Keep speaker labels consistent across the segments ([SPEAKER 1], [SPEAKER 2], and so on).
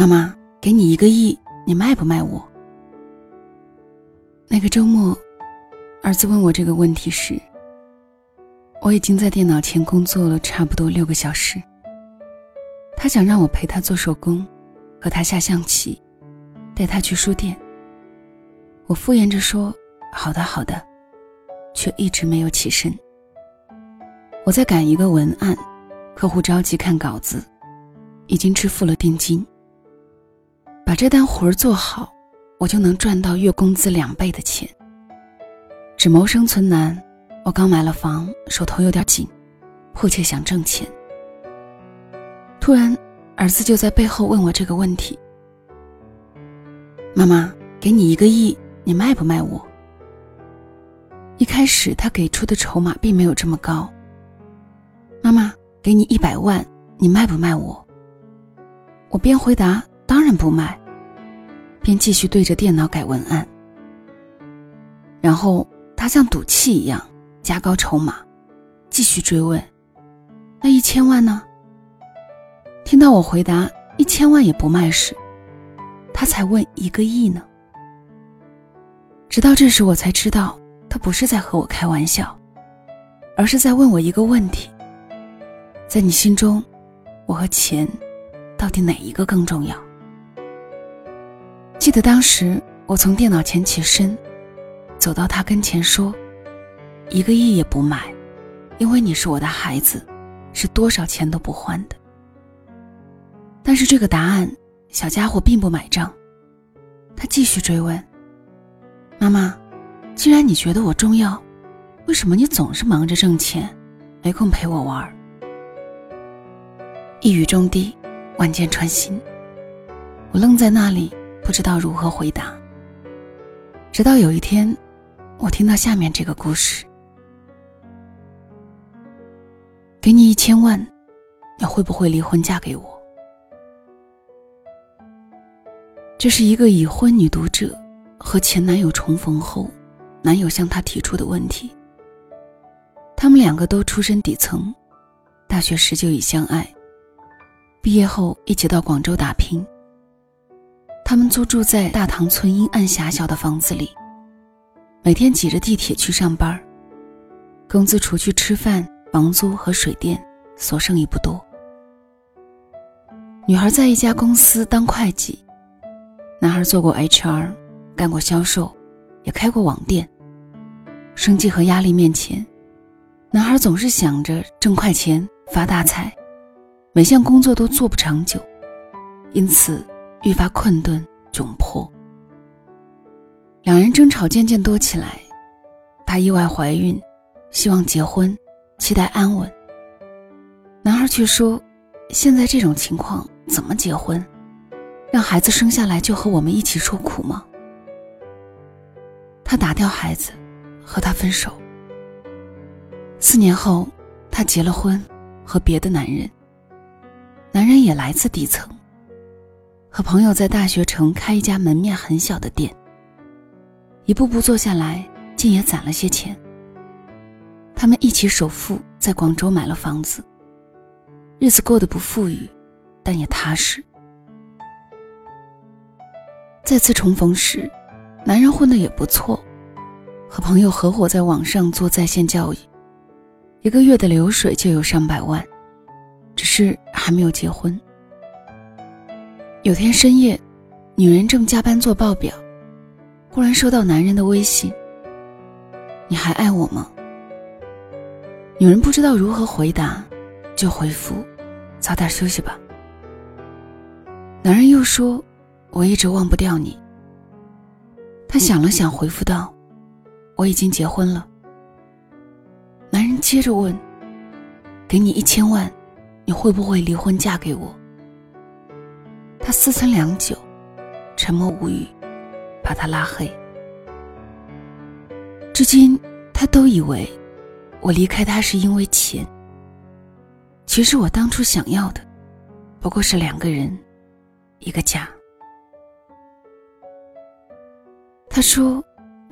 [SPEAKER 1] 妈妈，给你一个亿，你卖不卖我？那个周末，儿子问我这个问题时，我已经在电脑前工作了差不多六个小时。他想让我陪他做手工，和他下象棋，带他去书店。我敷衍着说：“好的，好的。”却一直没有起身。我在赶一个文案，客户着急看稿子，已经支付了定金。把这单活儿做好，我就能赚到月工资两倍的钱。只谋生存难，我刚买了房，手头有点紧，迫切想挣钱。突然，儿子就在背后问我这个问题：“妈妈，给你一个亿，你卖不卖我？”一开始他给出的筹码并没有这么高。妈妈，给你一百万，你卖不卖我？我边回答当然不卖，便继续对着电脑改文案。然后他像赌气一样加高筹码，继续追问：“那一千万呢？”听到我回答一千万也不卖时，他才问一个亿呢。直到这时，我才知道。他不是在和我开玩笑，而是在问我一个问题：在你心中，我和钱到底哪一个更重要？记得当时我从电脑前起身，走到他跟前说：“一个亿也不买，因为你是我的孩子，是多少钱都不换的。”但是这个答案，小家伙并不买账，他继续追问：“妈妈。”既然你觉得我重要，为什么你总是忙着挣钱，没空陪我玩？一语中的，万箭穿心。我愣在那里，不知道如何回答。直到有一天，我听到下面这个故事：给你一千万，你会不会离婚嫁给我？这是一个已婚女读者和前男友重逢后。男友向她提出的问题。他们两个都出身底层，大学时就已相爱，毕业后一起到广州打拼。他们租住在大塘村阴暗狭小的房子里，每天挤着地铁去上班。工资除去吃饭、房租和水电，所剩亦不多。女孩在一家公司当会计，男孩做过 HR，干过销售。也开过网店。生计和压力面前，男孩总是想着挣快钱、发大财，每项工作都做不长久，因此愈发困顿窘迫。两人争吵渐渐多起来，她意外怀孕，希望结婚，期待安稳。男孩却说：“现在这种情况怎么结婚？让孩子生下来就和我们一起受苦吗？”他打掉孩子，和他分手。四年后，他结了婚，和别的男人。男人也来自底层，和朋友在大学城开一家门面很小的店。一步步做下来，竟也攒了些钱。他们一起首付在广州买了房子，日子过得不富裕，但也踏实。再次重逢时。男人混的也不错，和朋友合伙在网上做在线教育，一个月的流水就有上百万，只是还没有结婚。有天深夜，女人正加班做报表，忽然收到男人的微信：“你还爱我吗？”女人不知道如何回答，就回复：“早点休息吧。”男人又说：“我一直忘不掉你。”他想了想，回复道：“我已经结婚了。”男人接着问：“给你一千万，你会不会离婚嫁给我？”他思忖良久，沉默无语，把他拉黑。至今，他都以为我离开他是因为钱。其实我当初想要的，不过是两个人，一个家。他说：“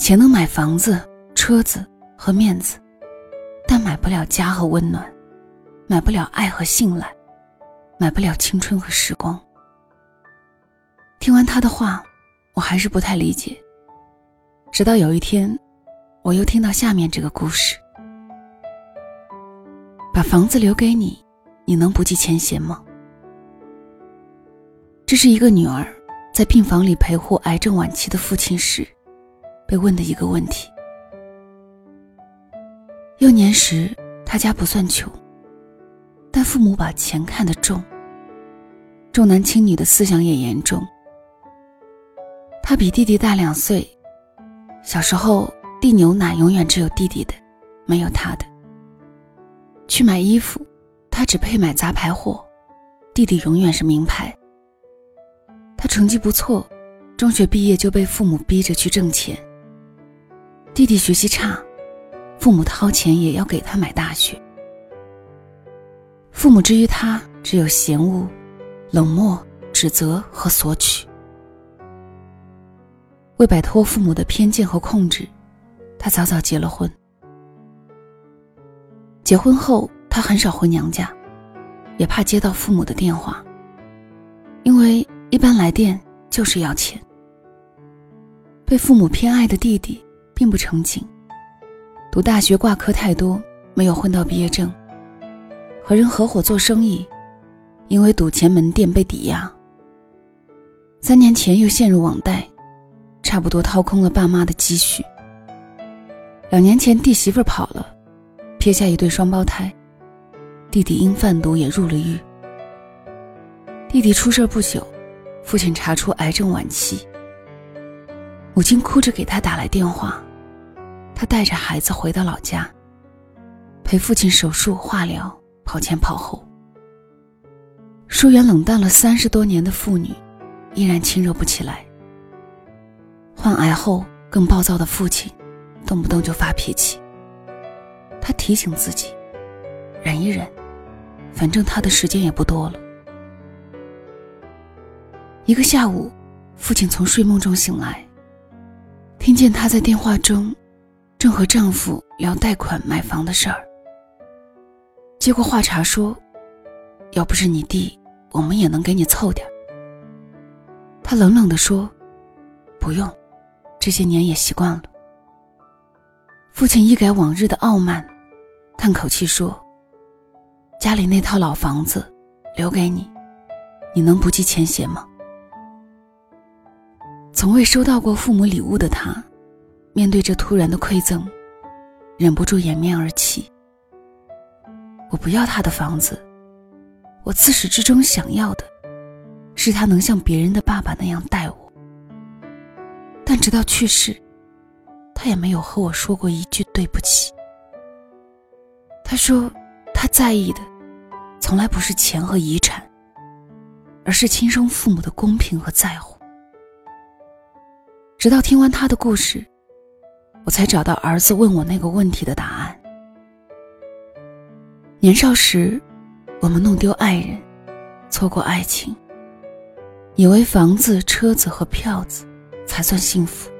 [SPEAKER 1] 钱能买房子、车子和面子，但买不了家和温暖，买不了爱和信赖，买不了青春和时光。听完他的话，我还是不太理解。直到有一天，我又听到下面这个故事：把房子留给你，你能不计前嫌吗？这是一个女儿在病房里陪护癌症晚期的父亲时，被问的一个问题。幼年时，他家不算穷，但父母把钱看得重，重男轻女的思想也严重。他比弟弟大两岁，小时候递牛奶永远只有弟弟的，没有他的。去买衣服，他只配买杂牌货，弟弟永远是名牌。他成绩不错，中学毕业就被父母逼着去挣钱。弟弟学习差，父母掏钱也要给他买大学。父母之于他只有嫌恶、冷漠、指责和索取。为摆脱父母的偏见和控制，他早早结了婚。结婚后，他很少回娘家，也怕接到父母的电话，因为一般来电就是要钱。被父母偏爱的弟弟并不成景，读大学挂科太多，没有混到毕业证。和人合伙做生意，因为赌钱门店被抵押。三年前又陷入网贷。差不多掏空了爸妈的积蓄。两年前弟媳妇跑了，撇下一对双胞胎，弟弟因贩毒也入了狱。弟弟出事不久，父亲查出癌症晚期。母亲哭着给他打来电话，他带着孩子回到老家，陪父亲手术化疗，跑前跑后。疏远冷淡了三十多年的父女，依然亲热不起来。患癌后更暴躁的父亲，动不动就发脾气。他提醒自己，忍一忍，反正他的时间也不多了。一个下午，父亲从睡梦中醒来，听见他在电话中正和丈夫聊贷款买房的事儿。接过话茬说：“要不是你弟，我们也能给你凑点。”他冷冷地说：“不用。”这些年也习惯了。父亲一改往日的傲慢，叹口气说：“家里那套老房子留给你，你能不计前嫌吗？”从未收到过父母礼物的他，面对这突然的馈赠，忍不住掩面而泣。我不要他的房子，我自始至终想要的，是他能像别人的爸爸那样待我。但直到去世，他也没有和我说过一句对不起。他说，他在意的，从来不是钱和遗产，而是亲生父母的公平和在乎。直到听完他的故事，我才找到儿子问我那个问题的答案。年少时，我们弄丢爱人，错过爱情，以为房子、车子和票子。才算幸福。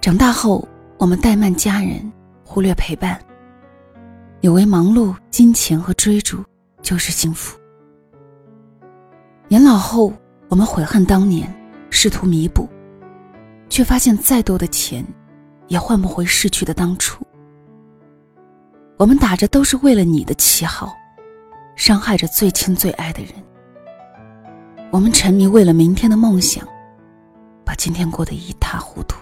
[SPEAKER 1] 长大后，我们怠慢家人，忽略陪伴，以为忙碌、金钱和追逐就是幸福。年老后，我们悔恨当年，试图弥补，却发现再多的钱，也换不回逝去的当初。我们打着都是为了你的旗号，伤害着最亲最爱的人。我们沉迷为了明天的梦想。把今天过得一塌糊涂。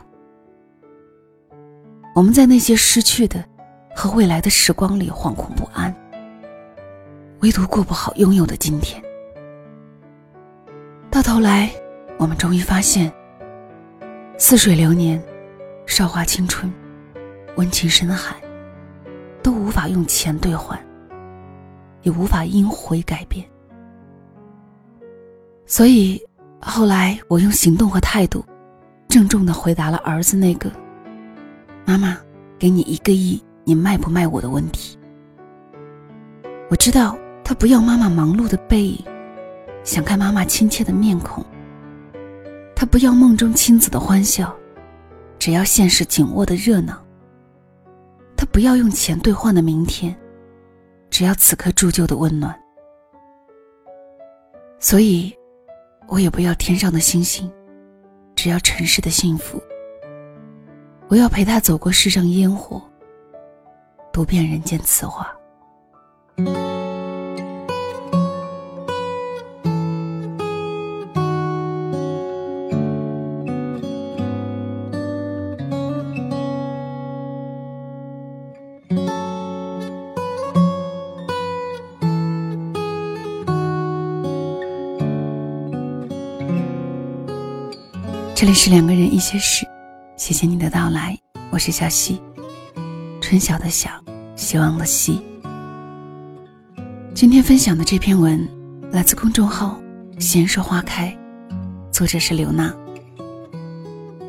[SPEAKER 1] 我们在那些失去的和未来的时光里惶恐不安，唯独过不好拥有的今天。到头来，我们终于发现，似水流年、韶华青春、温情深海，都无法用钱兑换，也无法因回改变。所以。后来，我用行动和态度，郑重的回答了儿子那个“妈妈，给你一个亿，你卖不卖我的问题。”我知道他不要妈妈忙碌的背影，想看妈妈亲切的面孔。他不要梦中亲子的欢笑，只要现实紧握的热闹。他不要用钱兑换的明天，只要此刻铸就的温暖。所以。我也不要天上的星星，只要尘世的幸福。我要陪他走过世上烟火，读遍人间词话。是两个人一些事，谢谢你的到来，我是小溪，春晓的晓，希望的希。今天分享的这篇文来自公众号“闲说花开”，作者是刘娜。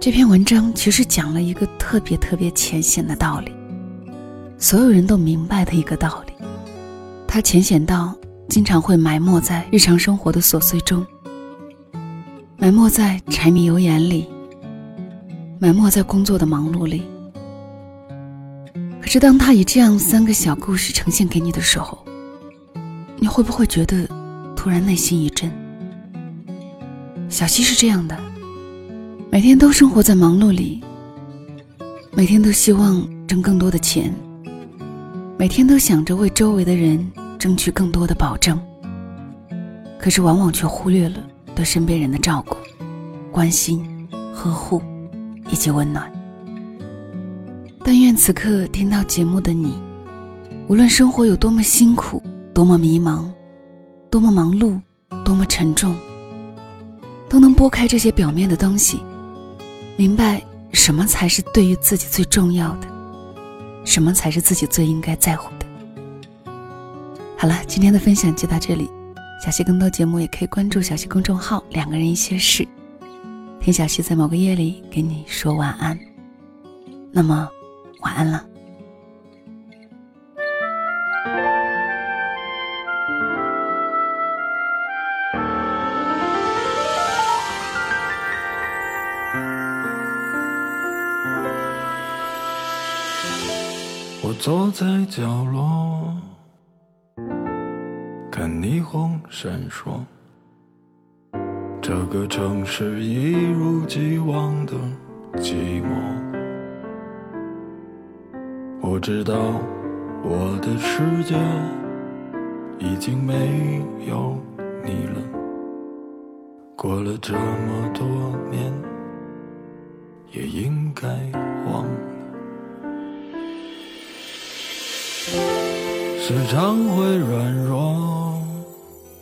[SPEAKER 1] 这篇文章其实讲了一个特别特别浅显的道理，所有人都明白的一个道理，它浅显到经常会埋没在日常生活的琐碎中。埋没在柴米油盐里，埋没在工作的忙碌里。可是，当他以这样三个小故事呈现给你的时候，你会不会觉得突然内心一震？小溪是这样的，每天都生活在忙碌里，每天都希望挣更多的钱，每天都想着为周围的人争取更多的保证，可是往往却忽略了。对身边人的照顾、关心、呵护以及温暖。但愿此刻听到节目的你，无论生活有多么辛苦、多么迷茫、多么忙碌、多么沉重，都能拨开这些表面的东西，明白什么才是对于自己最重要的，什么才是自己最应该在乎的。好了，今天的分享就到这里。小溪更多节目也可以关注小溪公众号“两个人一些事”，听小溪在某个夜里给你说晚安。那么，晚安了。
[SPEAKER 2] 我坐在角落。看霓虹闪烁，这个城市一如既往的寂寞。我知道我的世界已经没有你了，过了这么多年，也应该忘了。时常会软弱。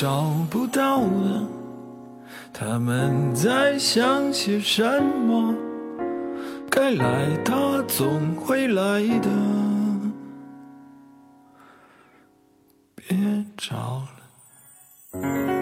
[SPEAKER 2] 找不到了。他们在想些什么？该来，的总会来的，别找了。